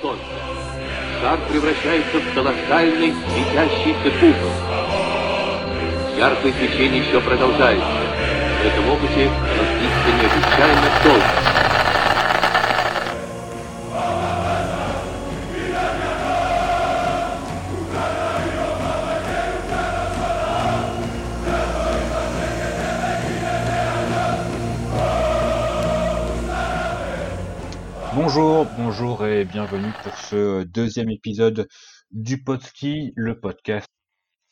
солнца. Шар превращается в колоссальный светящийся купол. Яркое свечение еще продолжается. В этом опыте длится необычайно долго. Bienvenue pour ce deuxième épisode du Podski, le podcast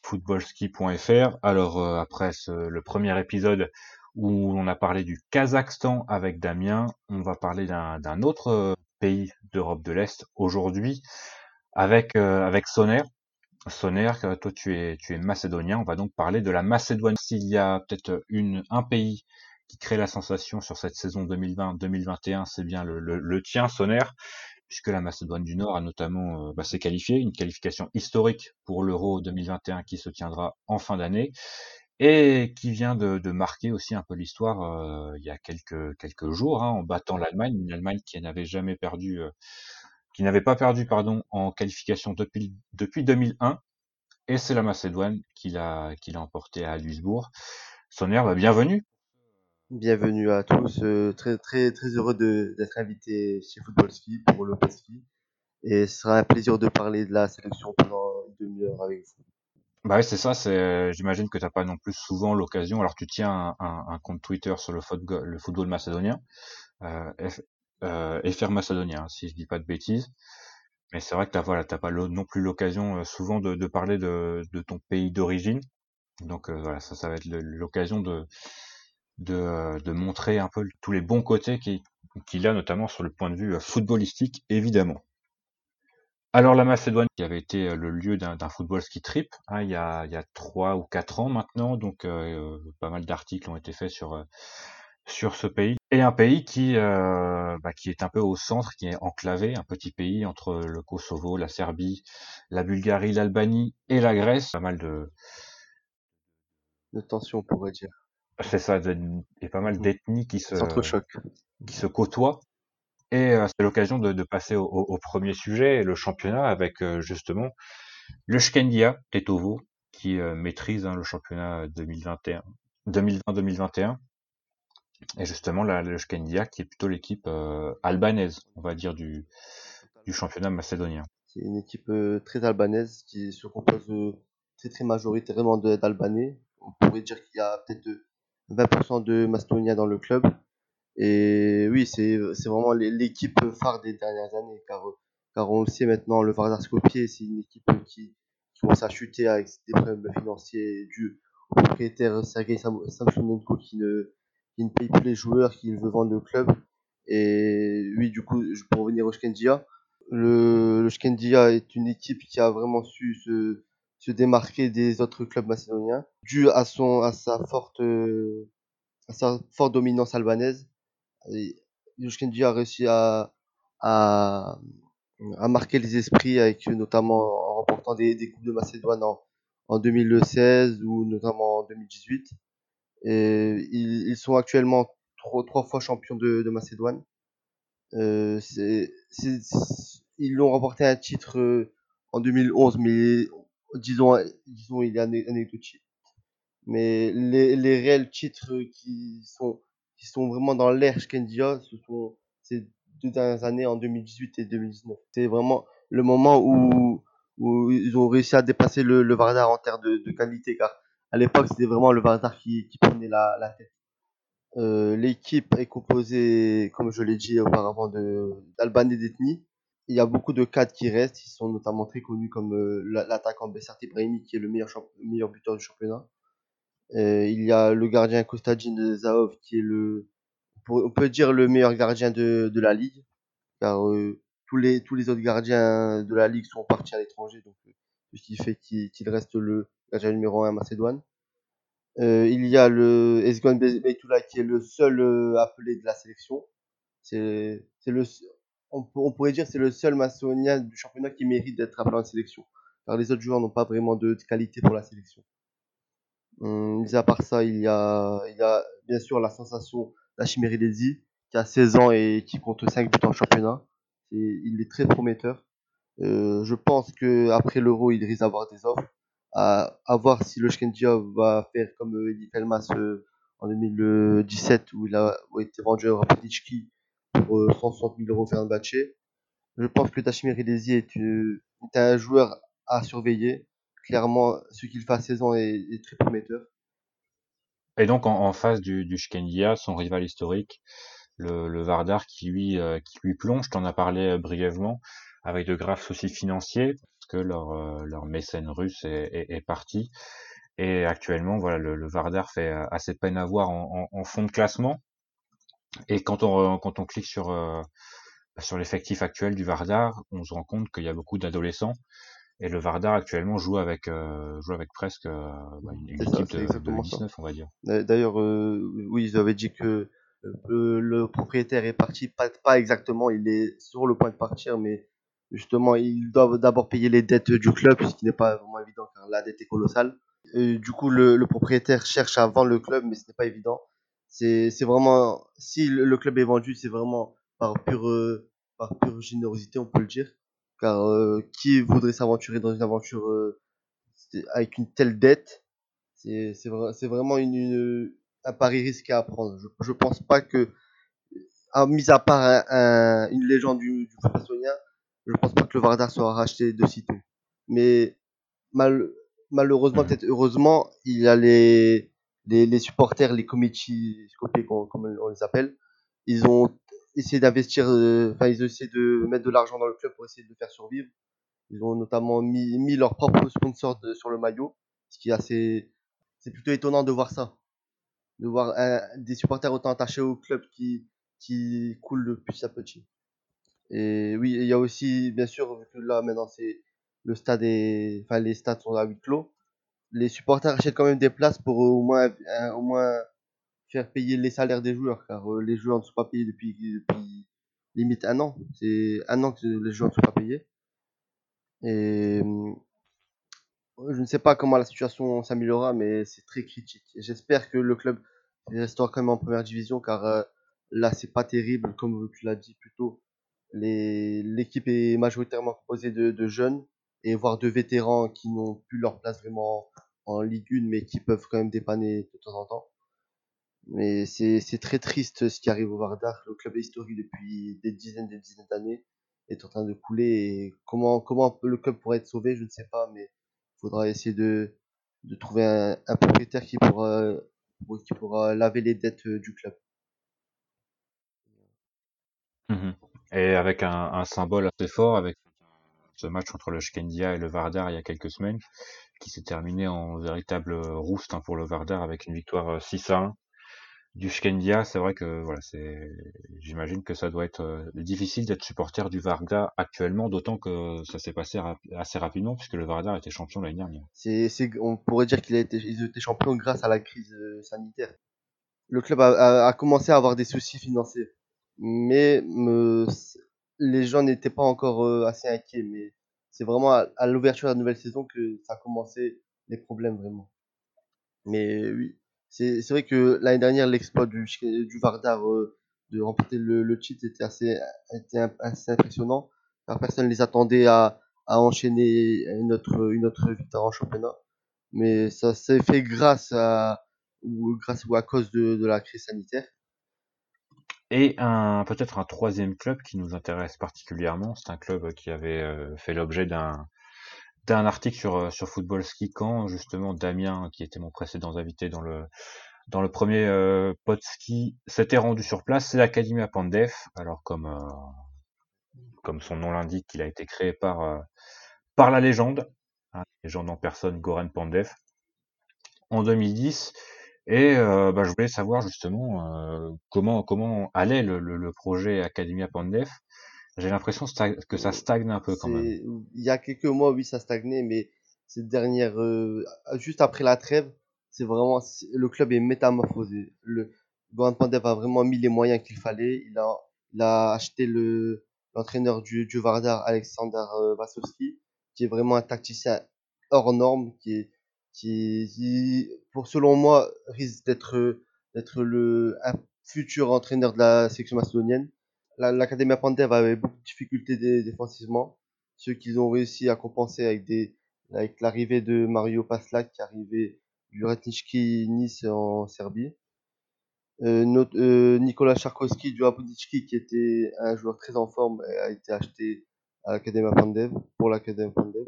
footballski.fr. Alors euh, après le premier épisode où on a parlé du Kazakhstan avec Damien, on va parler d'un autre euh, pays d'Europe de l'Est aujourd'hui avec euh, avec Soner. Soner, euh, toi tu es macédonien, on va donc parler de la Macédoine. S'il y a peut-être un pays qui crée la sensation sur cette saison 2020-2021, c'est bien le, le, le tien, Soner, puisque la Macédoine du Nord a notamment euh, bah, s'est qualifiée, une qualification historique pour l'Euro 2021 qui se tiendra en fin d'année et qui vient de, marquer aussi un peu l'histoire euh, il y a quelques jours hein, en battant l'Allemagne, une Allemagne qui n'avait jamais perdu, euh, qui n'avait pas perdu pardon en qualification depuis depuis 2001 et c'est la Macédoine qui l'a qui l'a emporté à Duisbourg. Soner, bah, bienvenue. Bienvenue à tous, euh, très très très heureux d'être invité chez Football Ski pour le Ski et ce sera un plaisir de parler de la sélection pendant une demi-heure avec vous. Bah ouais, c'est ça, c'est, j'imagine que t'as pas non plus souvent l'occasion. Alors tu tiens un, un- un compte Twitter sur le football, le football macédonien, euh, F, euh, FR macédonien, hein, si je dis pas de bêtises. Mais c'est vrai que t'as voilà, t'as pas non plus l'occasion euh, souvent de, de parler de, de ton pays d'origine. Donc euh, voilà, ça, ça va être l'occasion de, de, euh, de montrer un peu tous les bons côtés qu'il qu'il a, notamment sur le point de vue euh, footballistique, évidemment. Alors la Macédoine, qui avait été euh, le lieu d'un football ski trip, hein, il y a il y a trois ou quatre ans maintenant, donc euh, pas mal d'articles ont été faits sur sur ce pays et un pays qui euh, bah, qui est un peu au centre, qui est enclavé, un petit pays entre le Kosovo, la Serbie, la Bulgarie, l'Albanie et la Grèce, pas mal de De tension, on pourrait dire. C'est ça, de- et pas mal Mhm. d'ethnies qui se qui se côtoient. Et euh, c'est l'occasion de, de passer au, premier sujet, le championnat, avec euh, justement le Shkendia Tetovo, qui euh, maîtrise hein, le championnat 2021, 2020-2021. Et justement, la, le Shkendia, qui est plutôt l'équipe euh, albanaise, on va dire, du, du championnat macédonien. C'est une équipe euh, très albanaise qui se compose euh, très très majoritairement d'Albanais. On pourrait dire qu'il y a peut-être 20% de Macédoniens dans le club. Et oui, c'est vraiment l'é- l'équipe phare des dernières années, car, car on le sait maintenant, le Vardar c'est une équipe qui, qui commence à chuter avec des problèmes financiers dus au propriétaire Sergei Sam- Samsonenko qui ne, qui ne paye plus les joueurs, qui veut vendre le club. Et oui, du coup, pour revenir au Shkendia, le, le Shkendia est une équipe qui a vraiment su se, se démarquer des autres clubs macédoniens, dû à, son, à, sa forte, à sa forte dominance albanaise. Yushkendi a réussi à, à, à marquer les esprits avec notamment en remportant des, des coupes de Macédoine en, en 2016 ou notamment en 2018. Et ils, sont actuellement trois, fois champions de, Macédoine. Euh, ils l'ont remporté un titre euh, en 2011, mais disons, disons il est anecdotique. Mais les, les réels titres qui sont, qui sont vraiment dans l'ère Shkendia, ce sont ces deux dernières années en 2018 et 2019. C'est vraiment le moment où, où ils ont réussi à dépasser le, le Vardar en termes de, de qualité, car à l'époque c'était vraiment le Vardar qui, qui prenait la, la tête. Euh, L'équipe est composée, comme je l'ai dit auparavant, d'Albanais d'ethnie. Il y a beaucoup de cadres qui restent, ils sont notamment très connus comme euh, la- l'attaquant Bessart Ibrahimi qui est le meilleur, meilleur buteur du championnat. Euh, il y a le gardien Kostadin Zaov qui est le, on peut dire le meilleur gardien de, de la ligue, car euh, tous les tous les autres gardiens de la ligue sont partis à l'étranger, donc euh, ce qui fait qu'il qu'il reste le gardien numéro 1 à Macédoine. Euh, il y a le Esgon Beytoula qui est le seul euh, appelé de la sélection. C'est le on, pour- on pourrait dire que c'est le seul macédonien du championnat qui mérite d'être appelé en sélection, car les autres joueurs n'ont pas vraiment de, qualité pour la sélection. Hum, mis à part ça, il y a, il y a bien sûr la sensation d'Achimeri qui a 16 ans et qui compte 5 buts en championnat. il est très prometteur. Euh, je pense que après l'Euro, il risque d'avoir des offres. À, à, voir si le Shkendia va faire comme euh, Eddie Pelmas euh, en 2017 où il a été vendu à Rapidicki pour 160 000 euros Fenerbahce. Je pense que Tachimir est, un joueur à surveiller. Clairement, ce qu'il fait à 16 ans est, très prometteur. Et donc en, face du, du Shkendia, son rival historique, le, Vardar qui lui, euh, qui lui plonge, t'en as parlé euh, brièvement, avec de graves soucis financiers, parce que leur, euh, mécène russe est, parti. Et actuellement, voilà, le, Vardar fait assez peine à voir en, fond de classement. Et quand on, quand on clique sur, sur l'effectif actuel du Vardar, on se rend compte qu'il y a beaucoup d'adolescents et le Vardar actuellement joue avec euh, joue avec presque euh, bah, une, une équipe de, de 19 on va dire. D'ailleurs euh, oui ils avaient dit que le, le, propriétaire est parti pas, pas exactement il est sur le point de partir mais justement ils doivent d'abord payer les dettes du club ce qui n'est pas vraiment évident car la dette est colossale. Et du coup le, le, propriétaire cherche à vendre le club mais ce n'est pas évident. C'est c'est vraiment si le, le, club est vendu c'est vraiment par pure par pure générosité on peut le dire car euh, qui voudrait s'aventurer dans une aventure euh, avec une telle dette? C'est vrai, vraiment une, une, un pari risqué à prendre. Je, je pense pas que, à, mis à part un, un, une légende du, du foot je pense pas que le Vardar soit racheté de sitôt. Mais mal, malheureusement, peut-être heureusement, il y a les, les, les supporters, les comités, comme on les appelle, ils ont essayer d'investir, euh, enfin, ils essaient de mettre de l'argent dans le club pour essayer de le faire survivre. Ils ont notamment mis, mis leur propre sponsor sur le maillot, ce qui est assez, c'est plutôt étonnant de voir ça. De voir des supporters autant attachés au club qui, qui coulent de petit à petit. Et oui, il y a aussi, bien sûr, vu que là, maintenant, c'est, le stade est, enfin, les stades sont à huis clos. Les supporters achètent quand même des places pour au moins, au moins faire payer les salaires des joueurs, car euh, les joueurs ne sont pas payés depuis, depuis limite un an. C'est un an que les joueurs ne sont pas payés. Et euh, je ne sais pas comment la situation s'améliorera, mais c'est très critique. J'espère que le club restera quand même en première division, car euh, là, c'est pas terrible, comme tu l'as dit plus tôt. L'équipe est majoritairement composée de, jeunes et voire de vétérans qui n'ont plus leur place vraiment en, Ligue 1, mais qui peuvent quand même dépanner de temps en temps. Mais c'est très triste ce qui arrive au Vardar. Le club est historique depuis des dizaines et des dizaines d'années est en train de couler. Comment, comment le club pourrait être sauvé, je ne sais pas, mais il faudra essayer de, de trouver un, propriétaire qui pourra, qui pourra laver les dettes du club. Mmh et avec un, un, symbole assez fort, avec ce match entre le Shkendia et le Vardar il y a quelques semaines, qui s'est terminé en véritable rouste hein, pour le Vardar avec une victoire 6 à 1 du Shkendia, c'est vrai que voilà, c'est, j'imagine que ça doit être euh, difficile d'être supporter du Varda actuellement, d'autant que ça s'est passé assez rapidement puisque le Varda était champion l'année dernière. On pourrait dire qu'il a été, champions grâce à la crise euh, sanitaire. Le club a, a, a, commencé à avoir des soucis financiers, mais me, les gens n'étaient pas encore euh, assez inquiets. Mais c'est vraiment à, l'ouverture de la nouvelle saison que ça a commencé les problèmes vraiment. Mais oui, c'est vrai que l'année dernière, l'exploit du, du Vardar euh, de remporter le, le titre était assez, était assez impressionnant. Personne ne les attendait à, à enchaîner une autre, une autre victoire en championnat. Mais ça s'est fait grâce à, ou grâce ou à cause de, de la crise sanitaire. Et un peut-être un troisième club qui nous intéresse particulièrement, c'est un club qui avait euh, fait l'objet d'un d'un article sur, euh, sur Football Ski quand justement Damien, qui était mon précédent invité dans le, dans le premier euh, pod ski, s'était rendu sur place. C'est l'Académie à Pandef. Alors comme, euh, comme son nom l'indique, il a été créé par, par la légende, hein, légende en personne Goran Pandef, en 2010. Et euh, bah, je voulais savoir justement euh, comment comment allait le, projet Academia Pandef j'ai l'impression que ça stagne un peu quand même. Il y a quelques mois, oui, ça stagnait, mais cette dernière, euh, juste après la trêve, c'est vraiment le club est métamorphosé. Le Goran Pandev a vraiment mis les moyens qu'il fallait. Il a, a acheté le l'entraîneur du, du Vardar, Alexander Vasovski, qui est vraiment un tacticien hors norme, qui est qui, pour selon moi risque d'être d'être le un futur entraîneur de la section macédonienne l'Académie Pandev avait beaucoup de difficultés défensivement, ce qu'ils ont réussi à compenser avec des avec l'arrivée de Mario Paslak qui arrivait du Ratnički Nice en Serbie. Euh, notre, euh, Nicolas Charkowski du Apodicki qui était un joueur très en forme a été acheté à l'Académie Pandev pour l'Académie Pandev.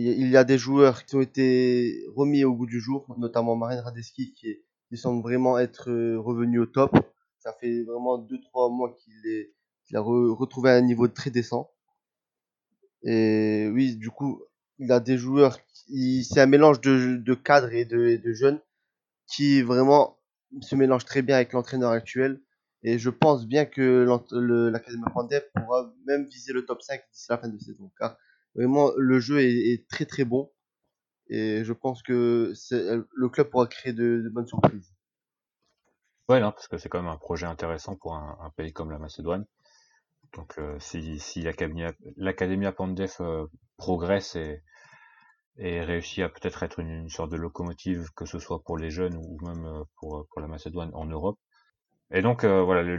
Il y a des joueurs qui ont été remis au goût du jour, notamment Marine Radeski qui, semble vraiment être euh, revenu au top. Ça fait vraiment 2-3 mois qu'il a retrouvé un niveau très décent. Et oui, du coup, il a des joueurs, c'est un mélange de, cadres et de, jeunes qui vraiment se mélange très bien avec l'entraîneur actuel. Et je pense bien que l'Académie Pandev pourra même viser le top 5 d'ici la fin de saison. Vraiment, le jeu est, très très bon. Et je pense que le club pourra créer de, bonnes surprises. Ouais, non, parce que c'est quand même un projet intéressant pour un, pays comme la Macédoine. Donc, euh, si, si l'Académie Pandev euh, progresse et, réussit à peut-être être une, sorte de locomotive, que ce soit pour les jeunes ou même euh, pour la Macédoine en Europe, et donc euh, voilà,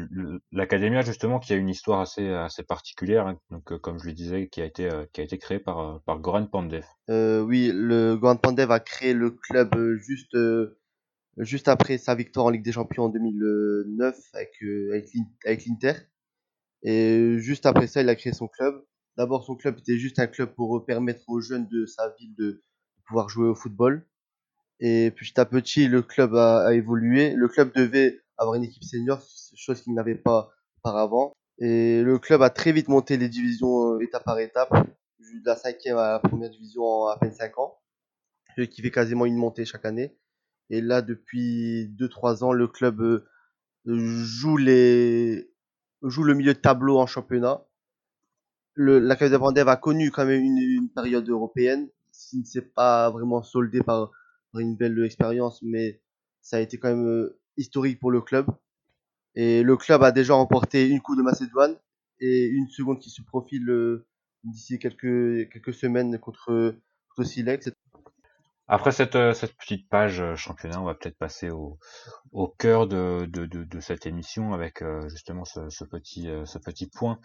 l'Académia justement qui a une histoire assez assez particulière, hein, donc euh, comme je le disais, qui a été euh, qui a été créé par par Goran Pandev. oui, le Goran Pandev a créé le club juste juste après sa victoire en Ligue des Champions en 2009 avec avec l'Inter. Et juste après ça, il a créé son club. D'abord, son club était juste un club pour permettre aux jeunes de sa ville de pouvoir jouer au football. Et petit à petit, le club a évolué. Le club devait avoir une équipe senior, chose qu'il n'avait pas auparavant. Et le club a très vite monté les divisions euh, étape par étape, de la cinquième à la première division en à peine 5 ans, ce qui fait quasiment une montée chaque année. Et là, depuis 2-3 ans, le club euh, joue, les, joue le milieu de tableau en championnat. Le, la de Brandev a connu quand même une, période européenne, qui ne s'est pas vraiment soldé par, par, une belle expérience, mais ça a été quand même euh, historique pour le club. Et le club a déjà remporté une Coupe de Macédoine et une seconde qui se profile euh, d'ici quelques, quelques semaines contre, contre Silex. Après cette, euh, cette petite page euh, championnat, on va peut-être passer au, au cœur de, de, cette émission avec justement ce, petit, ce petit point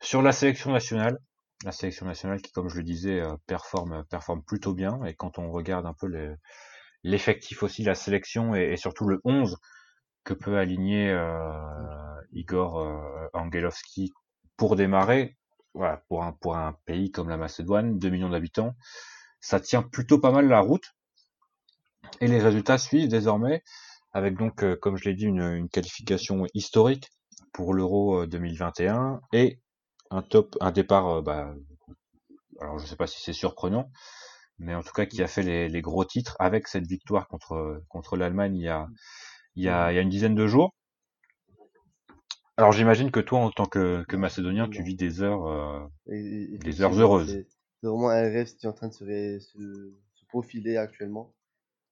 sur la sélection nationale. La sélection nationale qui, comme je le disais, performe, performe plutôt bien. Et quand on regarde un peu l'effectif aussi, la sélection et, surtout le 11 que peut aligner euh, Igor euh, Angelovski pour démarrer, voilà, pour un, pour un pays comme la Macédoine, 2 millions d'habitants, ça tient plutôt pas mal la route. Et les résultats suivent désormais, avec donc, euh, comme je l'ai dit, une, qualification historique pour l'Euro 2021 et un top, un départ, bah, alors je sais pas si c'est surprenant, mais en tout cas qui a fait les, les, gros titres avec cette victoire contre contre l'Allemagne il y a il y a, il y a une dizaine de jours. Alors j'imagine que toi, en tant que, que Macédonien, tu vis des heures, euh, des heures heureuses. C'est vraiment un rêve qui est en train de se, se, se profiler actuellement.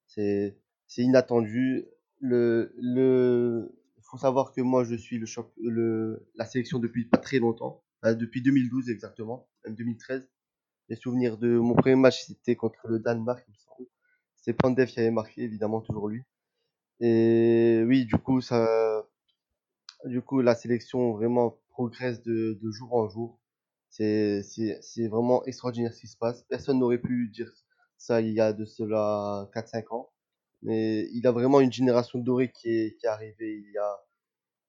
C'est inattendu. Le, le, faut savoir que moi, je suis le, le la sélection depuis pas très longtemps, depuis 2012 exactement, même 2013. Les souvenirs de mon premier match, c'était contre le Danemark, il me semble. C'est Pandev qui avait marqué, évidemment, toujours lui. Et oui, du coup, ça, du coup, la sélection vraiment progresse de, de jour en jour. C'est, c'est, c'est vraiment extraordinaire ce qui se passe. Personne n'aurait pu dire ça il y a de cela 4-5 ans. Mais il a vraiment une génération dorée qui est, qui est arrivée il y a,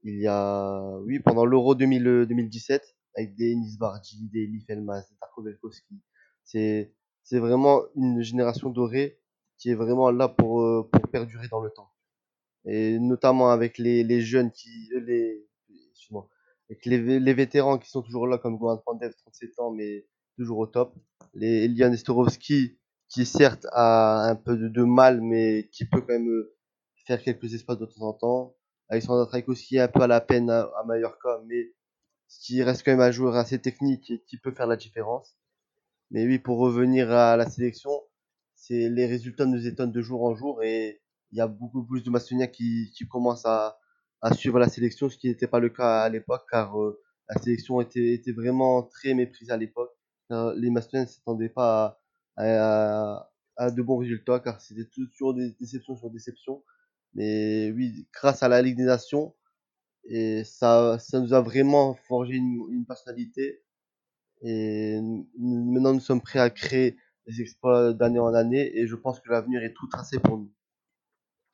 il y a, oui, pendant l'Euro 2017, avec des Enis Bardi, des Elif Elmas, des Darko Velkovski. C'est, c'est vraiment une génération dorée qui est vraiment là pour, euh, pour perdurer dans le temps et notamment avec les, les jeunes qui les avec les, les vétérans qui sont toujours là comme Goran Pandev 37 ans mais toujours au top. Les Elian Estorovski qui certes a un peu de, de, mal mais qui peut quand même euh, faire quelques espaces de temps en temps. Alexandre Traikowski un peu à la peine à, à Mallorca mais qui reste quand même un joueur assez technique et qui peut faire la différence. Mais oui pour revenir à la sélection c'est les résultats nous étonnent de jour en jour et il y a beaucoup plus de Macédoniens qui, qui commencent à, à suivre la sélection, ce qui n'était pas le cas à l'époque, car euh, la sélection était, était vraiment très méprisée à l'époque. Les Macédoniens ne s'attendaient pas à, à, à, de bons résultats, car c'était toujours des déceptions sur déceptions. Mais oui, grâce à la Ligue des Nations Et ça, ça nous a vraiment forgé une, une personnalité. Et maintenant, nous sommes prêts à créer des exploits d'année en année. Et je pense que l'avenir est tout tracé pour nous.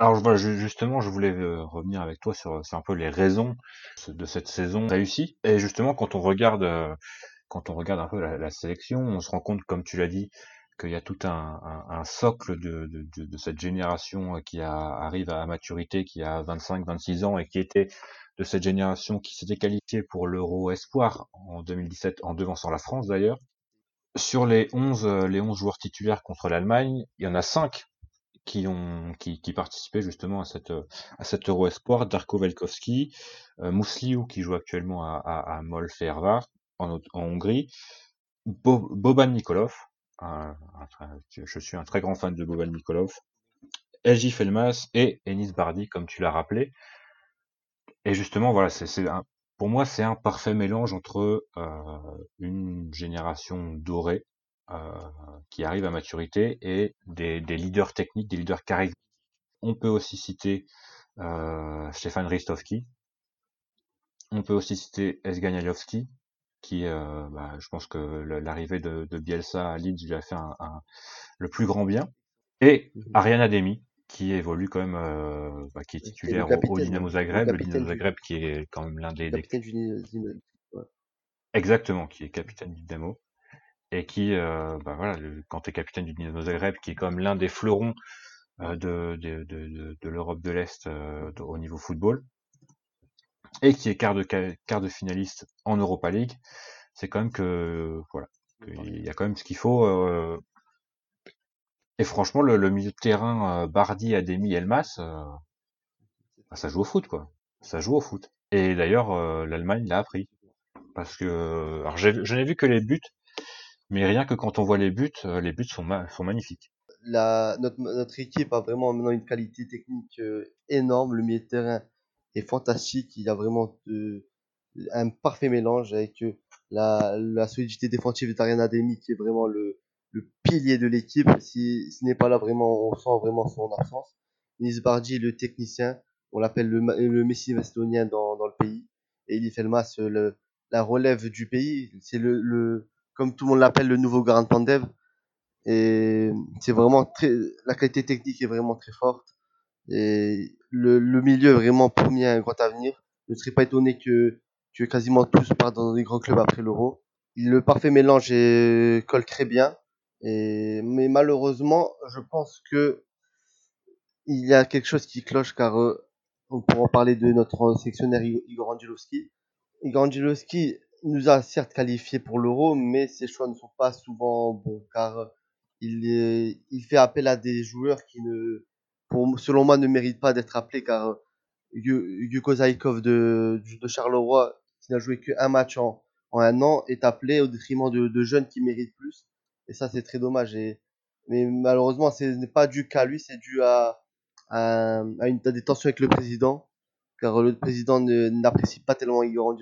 Alors justement, je voulais euh, revenir avec toi sur, sur un peu les raisons de cette saison réussie. Et justement, quand on regarde, euh, quand on regarde un peu la, sélection, on se rend compte, comme tu l'as dit, qu'il y a tout un, socle de, cette génération qui a, arrive à maturité, qui a 25-26 ans et qui était de cette génération qui s'était qualifiée pour l'Euro Espoir en 2017, en devançant la France d'ailleurs. Sur les 11, les 11 joueurs titulaires contre l'Allemagne, il y en a 5 qui ont qui, qui participaient justement à cette à cet Euro Espoir, Darko Velkovski, euh, Mousliou qui joue actuellement à, à, à Molfervar en, en Hongrie, Bo, Boban Nikolov, je suis un très grand fan de Boban Nikolov, Elji Felmas et Enis Bardi comme tu l'as rappelé. Et justement voilà, c'est pour moi c'est un parfait mélange entre euh, une génération dorée qui arrivent à maturité et des, des, leaders techniques, des leaders charismatiques. On peut aussi citer euh, Stéphane Ristovski. On peut aussi citer Esganialowski, qui, euh, bah, je pense que l'arrivée de, de, Bielsa à Leeds lui a fait un, un, le plus grand bien. Et mhm. Ariana Demi, qui évolue quand même, euh, bah, qui est titulaire au, au, Dynamo Zagreb, le, le Dynamo Zagreb qui est quand même l'un des, des... Du... Ouais. Exactement, qui est capitaine du Dynamo et qui, euh, bah voilà, le, quand tu es capitaine du Dynamo Zagreb, qui est comme l'un des fleurons euh, de, de, de, de l'Europe de l'Est euh, au niveau football, et qui est quart de, quart de finaliste en Europa League, c'est quand même que, voilà, il y a quand même ce qu'il faut. Euh, et franchement, le, le, milieu de terrain, euh, Bardi, Ademi, Elmas, euh, bah, ça joue au foot, quoi. Ça joue au foot. Et d'ailleurs, l'Allemagne l'a appris. Parce que, alors je n'ai vu que les buts, mais rien que quand on voit les buts, euh, les buts sont, ma sont magnifiques. La, notre, notre, équipe a vraiment maintenant une qualité technique euh, énorme. Le milieu de terrain est fantastique. Il y a vraiment de, un parfait mélange avec euh, la, la solidité défensive d'Ariana Demi qui est vraiment le, le pilier de l'équipe. Si ce n'est pas là, vraiment, on sent vraiment son absence. Nis Bardi, le technicien, on l'appelle le, le Messi macédonien dans, dans le pays. Et Eli Felmas, le, la relève du pays. C'est le, le, comme tout le monde l'appelle, le nouveau Garant Pandev. Et c'est vraiment très, la qualité technique est vraiment très forte. Et le, le milieu vraiment promis un grand avenir. Je ne serais pas étonné que, que quasiment tous partent dans des grands clubs après l'Euro. Le parfait mélange est, colle très bien. Et, mais malheureusement, je pense que il y a quelque chose qui cloche car euh, on pourra parler de notre sectionnaire Igor Angelowski. Igor Angelowski nous a certes qualifié pour l'Euro, mais ses choix ne sont pas souvent bons, car il, il fait appel à des joueurs qui ne, pour, selon moi, ne méritent pas d'être appelés, car Yuko Zaikov de, de Charleroi, qui n'a joué qu'un match en, en un an, est appelé au détriment de, de jeunes qui méritent plus. Et ça, c'est très dommage. Et, mais malheureusement, ce n'est pas dû qu'à lui, c'est dû à, à, une, à des tensions avec le président, car le président n'apprécie pas tellement Igor.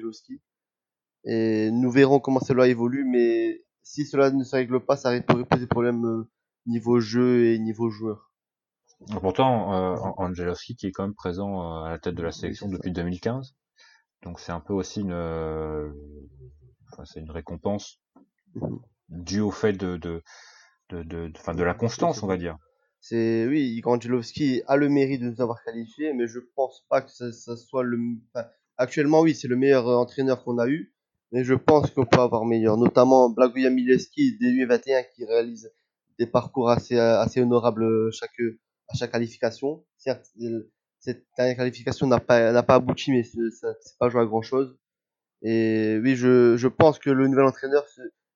Et nous verrons comment cela évolue, mais si cela ne se règle pas, ça pourrait poser problème euh, niveau jeu et niveau joueur. Pourtant, euh, Angelowski qui est quand même présent euh, à la tête de la sélection oui, depuis 2015, donc c'est un peu aussi une, euh, enfin, c'est une récompense -hmm. due au fait de de de, de, de, fin, de la constance, on va dire. C'est oui, Igor Angelowski a le mérite de nous avoir qualifiés, mais je pense pas que ça, ça soit le. Enfin, actuellement, oui, c'est le meilleur entraîneur qu'on a eu, mais je pense qu'on peut avoir meilleur, notamment Blagoya Mileski des U21 qui réalise des parcours assez, assez honorables chaque, à chaque qualification. Certes, cette dernière qualification n'a pas, n'a pas abouti, mais c'est pas joué à grand chose. Et oui, je, je pense que le nouvel entraîneur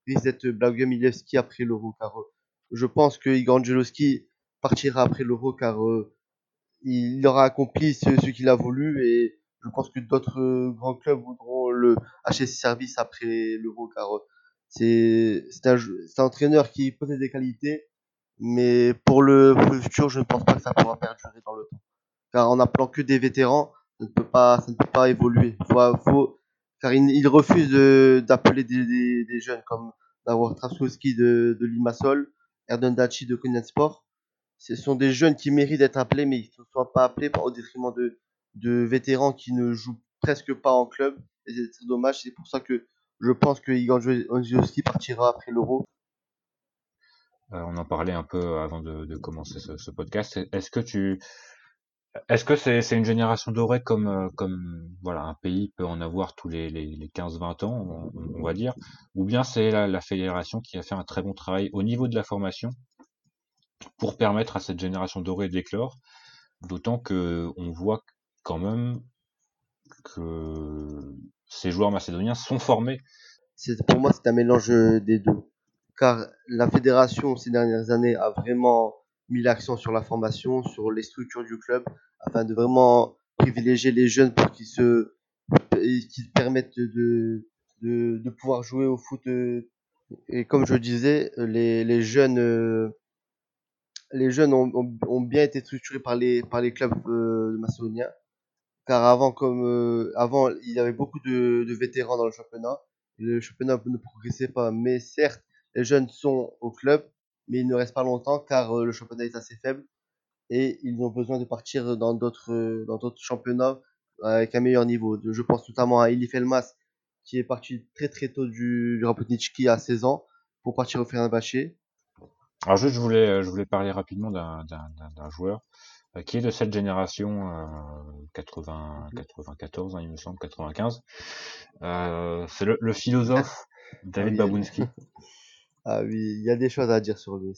risque d'être Blagoya Milewski après l'Euro, car euh, je pense que Igor Angelowski partira après l'Euro, car euh, il aura accompli ce, ce qu'il a voulu et je pense que d'autres euh, grands clubs voudront le acheter ses services après l'Euro car c'est un, un, entraîneur qui possède des qualités mais pour le, futur je ne pense pas que ça pourra perdurer dans le temps. Car en appelant que des vétérans ça ne peut pas ça ne peut pas évoluer. Faut, faut car il, refuse d'appeler de, des, des, des, jeunes comme d'avoir Traskowski de, de Limassol Erden Daci de Sport. Ce sont des jeunes qui méritent d'être appelés mais ils ne soient pas appelés au détriment de de vétérans qui ne jouent presque pas en club. C'est dommage. C'est pour ça que je pense que Igor partira après l'Euro. Euh, on en parlait un peu avant de, commencer ce, podcast. Est-ce que tu est-ce que c'est une génération dorée comme euh, comme voilà un pays peut en avoir tous les, les, les 15-20 ans on, on va dire? Ou bien c'est la, la fédération qui a fait un très bon travail au niveau de la formation pour permettre à cette génération dorée d'éclore d'autant que on voit quand même que ces joueurs macédoniens sont formés pour moi c'est un mélange des deux car la fédération ces dernières années a vraiment mis l'accent sur la formation, sur les structures du club, afin de vraiment privilégier les jeunes pour qu'ils se qu'ils permettent de, de, pouvoir jouer au foot. Et comme je disais, les, jeunes les jeunes ont, ont, bien été structurés par les par les clubs euh, macédoniens. Car avant, comme euh, avant, il y avait beaucoup de, vétérans dans le championnat. Le championnat ne progressait pas, mais certes, les jeunes sont au club, mais ils ne restent pas longtemps car euh, le championnat est assez faible et ils ont besoin de partir dans d'autres euh, championnats avec un meilleur niveau. Je pense notamment à Elif Elmas qui est parti très très tôt du, du à 16 ans pour partir au Fenerbahçe. Alors juste, je voulais, je voulais parler rapidement d'un joueur qui est de cette génération euh, 80, 94, hein, il me semble, 95. Euh, c'est le, le, philosophe David ah oui, Babunski. Ah oui, il y a des choses à dire sur lui.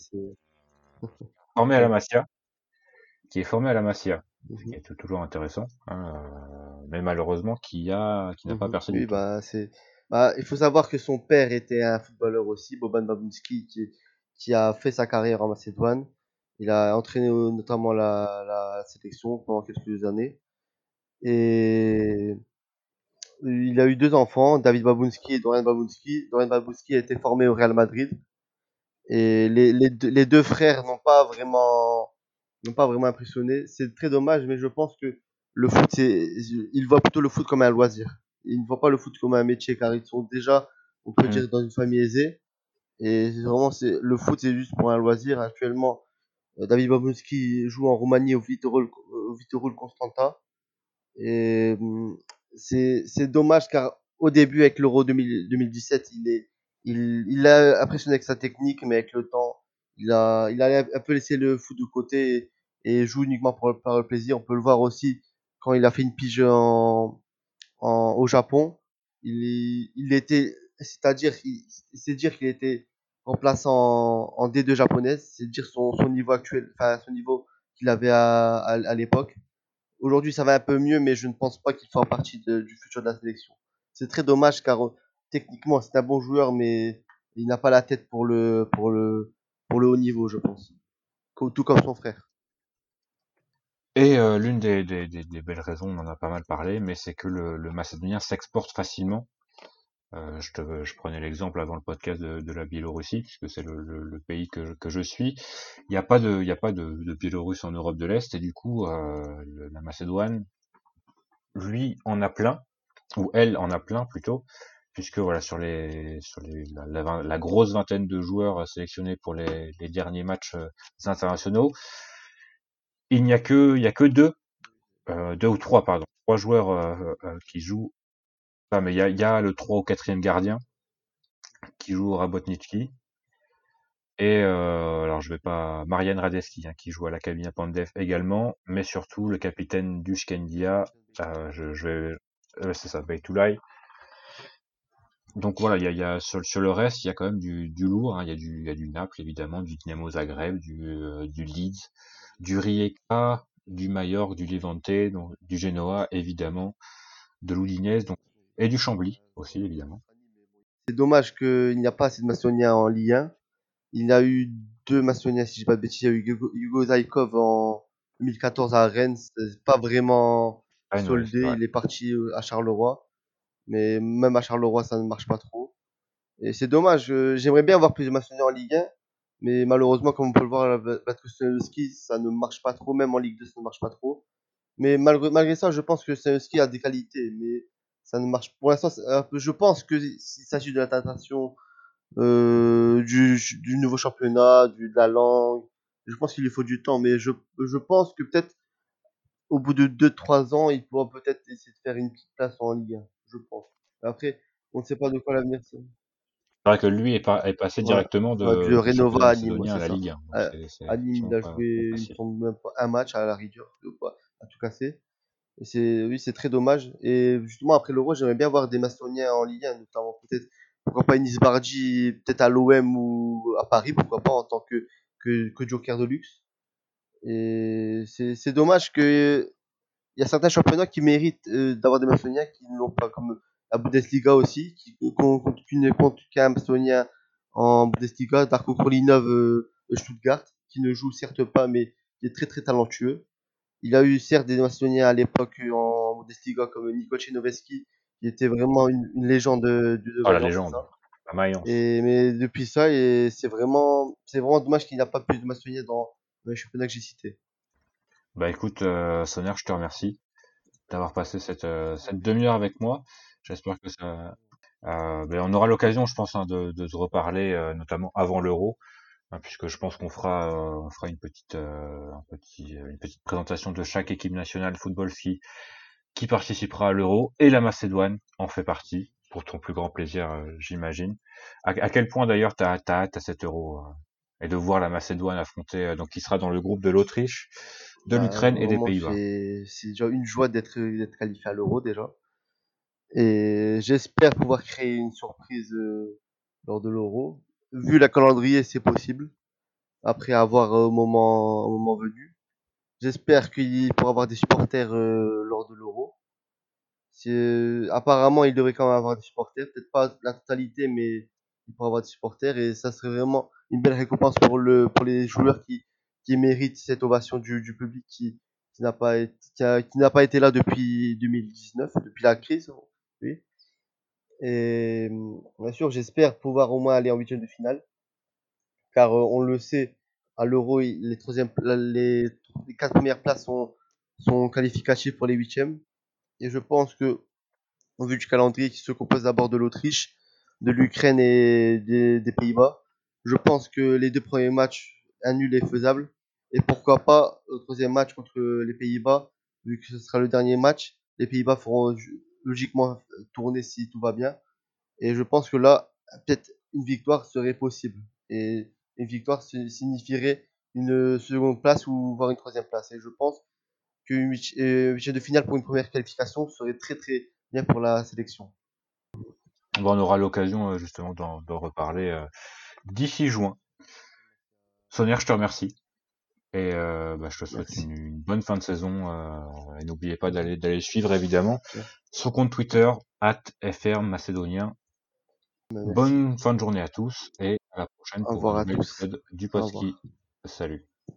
formé à la Masia, qui est formé à la Masia, qui est toujours intéressant, hein, euh, mais malheureusement qui a, qui n'a pas percé. Oui, bah c'est. Bah, il faut savoir que son père était un footballeur aussi, Boban Babunski, qui, qui a fait sa carrière en Macédoine. Il a entraîné notamment la, la sélection pendant quelques années. Et il a eu deux enfants, David Babunski et Dorian Babunski. Dorian Babunski a été formé au Real Madrid. Et les, les, deux, les deux frères n'ont pas vraiment n'ont pas vraiment impressionné. C'est très dommage, mais je pense que le foot, c'est, ils voient plutôt le foot comme un loisir. Ils ne voient pas le foot comme un métier, car ils sont déjà, on peut mmh. dire, dans une famille aisée. Et vraiment, c'est, le foot, c'est juste pour un loisir. Actuellement, David Babunski joue en Roumanie au Vitorul, au Constanta. Et mmh, c'est, dommage car au début, avec l'Euro 2017, il est, il, il a impressionné avec sa technique, mais avec le temps, il a, il a un peu laissé le foot de côté et, et joue uniquement pour, par le plaisir. On peut le voir aussi quand il a fait une pige en, en au Japon. Il, il était, c'est-à-dire, c'est dire qu'il était remplaçant en, en D2 japonaise, c'est dire son, son niveau actuel, enfin son niveau qu'il avait à, à, à l'époque. Aujourd'hui, ça va un peu mieux, mais je ne pense pas qu'il fera partie de, du futur de la sélection. C'est très dommage car techniquement, c'est un bon joueur, mais il n'a pas la tête pour le, pour le, pour le haut niveau, je pense. Tout comme son frère. Et euh, l'une des, des, des, des, belles raisons, on en a pas mal parlé, mais c'est que le, le macédonien s'exporte facilement. Euh, je, prenais l'exemple avant le podcast de, la Biélorussie, puisque c'est le, pays que, je suis. Il n'y a pas de, il Biélorusse en Europe de l'Est, et du coup, euh, la Macédoine, lui, en a plein, ou elle en a plein plutôt, puisque voilà sur la, grosse vingtaine de joueurs sélectionnés pour les, derniers matchs euh, internationaux, il n'y a que deux euh, ou trois joueurs euh, euh qui jouent mais il y a, le 3 ou 4 gardien qui joue Rabotnitsky et euh, alors je vais pas Marianne Radeski hein, qui joue à la cabine Pandev également mais surtout le capitaine Dushkendia je, je vais c'est ça Beitulai donc voilà, il y a, sur, le reste, il y a quand même du, du lourd. Hein. Il y a du, du Naples évidemment, du Dynamo Zagreb, du, euh, du Leeds, du Rijeka, du Mallorca, du Levante, du Genoa évidemment, de l'Udinese, donc et du Chambly aussi évidemment. C'est dommage qu'il n'y a pas assez de Macédoniens en Ligue 1. Il y a eu deux Macédoniens, si je dis pas de bêtises. Il y a eu Hugo Zaikov en 2014 à Rennes. C'est pas vraiment ah, soldé. il est parti euh, à Charleroi mais même à Charleroi, ça ne marche pas trop. Et c'est dommage, j'aimerais bien avoir plus de Macédoniens en Ligue 1, mais malheureusement, comme on peut le voir, ski ça ne marche pas trop, même en Ligue 2, ça ne marche pas trop. Mais malgré, malgré ça, je pense que ski a des qualités, mais ça ne marche pour l'instant. Je pense que s'il s'agit de l'adaptation euh, du, du nouveau championnat, du, de la langue, je pense qu'il lui faut du temps, mais je, je pense que peut-être au bout de 2-3 ans, il pourra peut-être essayer de faire une petite place en Ligue 1, je pense. Après, on ne sait pas de quoi l'avenir c'est. C'est vrai que lui est, pas, est passé Ouais. directement de, Ouais, du Renova à Nîmes, à la. Ligue 1. Donc À- Nîmes, il a joué, pas il me facile. semble même pas un match à la rigueur, à tout casser. Et c'est, oui, c'est très dommage. Et justement, après l'Euro, j'aimerais bien voir des Macédoniens en Ligue 1, notamment peut-être, pourquoi pas Enis Bardi, peut-être à l'OM ou à Paris, pourquoi pas en tant que, que, que joker de luxe. Et c'est, c'est dommage que il y a certains championnats qui méritent euh, d'avoir des Macédoniens qui ne l'ont pas, comme la Bundesliga aussi, qui compte qu'une compte qu'un Macédonien en Bundesliga, Darko Krolinov euh, de Stuttgart, qui ne joue certes pas, mais qui est très très talentueux. Il a eu certes des Macédoniens à l'époque euh, en Bundesliga comme Niko Chenoveski, qui était vraiment une, une légende de, de Oh la légende. Et mais depuis ça, et c'est vraiment, c'est vraiment dommage qu'il n'y a pas plus de Macédoniens dans, dans les championnats que j'ai cités. Bah écoute, euh, Soner, je te remercie d'avoir passé cette, euh, cette demi-heure avec moi. J'espère que ça. Euh, ben, on aura l'occasion, je pense, hein, de, de se reparler, euh, notamment avant l'Euro, hein, puisque je pense qu'on fera, euh, on fera une petite, euh, un petit, une petite présentation de chaque équipe nationale football qui, qui participera à l'Euro et la Macédoine en fait partie, pour ton plus grand plaisir, euh, j'imagine. À, à quel point d'ailleurs t'as as hâte à cet Euro euh, et de voir la Macédoine affronter, euh, donc qui sera dans le groupe de l'Autriche, de Bah, l'Ukraine et des Pays-Bas? c'est c'est déjà une joie d'être d'être qualifié à l'Euro déjà. Et j'espère pouvoir créer une surprise euh, lors de l'Euro. Vu la calendrier, c'est possible. Après avoir au moment, au moment venu. J'espère qu'il pourra avoir des supporters euh, lors de l'Euro. Euh, Apparemment, il devrait quand même avoir des supporters. Peut-être pas la totalité, mais il pourra avoir des supporters. Et ça serait vraiment une belle récompense pour, le, pour les joueurs qui, qui méritent cette ovation du, du public qui, qui n'a pas, été- qui n'a pas été là depuis 2019, depuis la crise. Oui. Et bien sûr, j'espère pouvoir au moins aller en huitième de finale. Car euh, on le sait, à l'Euro, les, troisièmes, la- les, les quatre premières places sont, qualificatives pour les huitièmes. Et je pense que, au vu du calendrier qui se compose d'abord de l'Autriche, de l'Ukraine et des, Pays-Bas, je pense que les deux premiers matchs, un nul est faisable. Et pourquoi pas, au troisième match contre les Pays-Bas, vu que ce sera le dernier match, les Pays-Bas feront logiquement tourner si tout va bien. Et je pense que là, peut-être une victoire serait possible. Et une victoire si- signifierait une seconde place ou voire une troisième place. Et je pense huit- euh, huitième de finale pour une première qualification serait très très bien pour la sélection. On aura l'occasion euh, justement d'en reparler euh, d'ici juin. Sonia, je te remercie. Et euh, bah, je te souhaite une, une bonne fin de saison. euh, et n'oubliez pas d'aller d'aller suivre évidemment Ouais. son compte Twitter FR Macédonien. Merci. Bonne fin de journée à tous et à la prochaine Au pour un nouvel épisode du. Podski. Salut.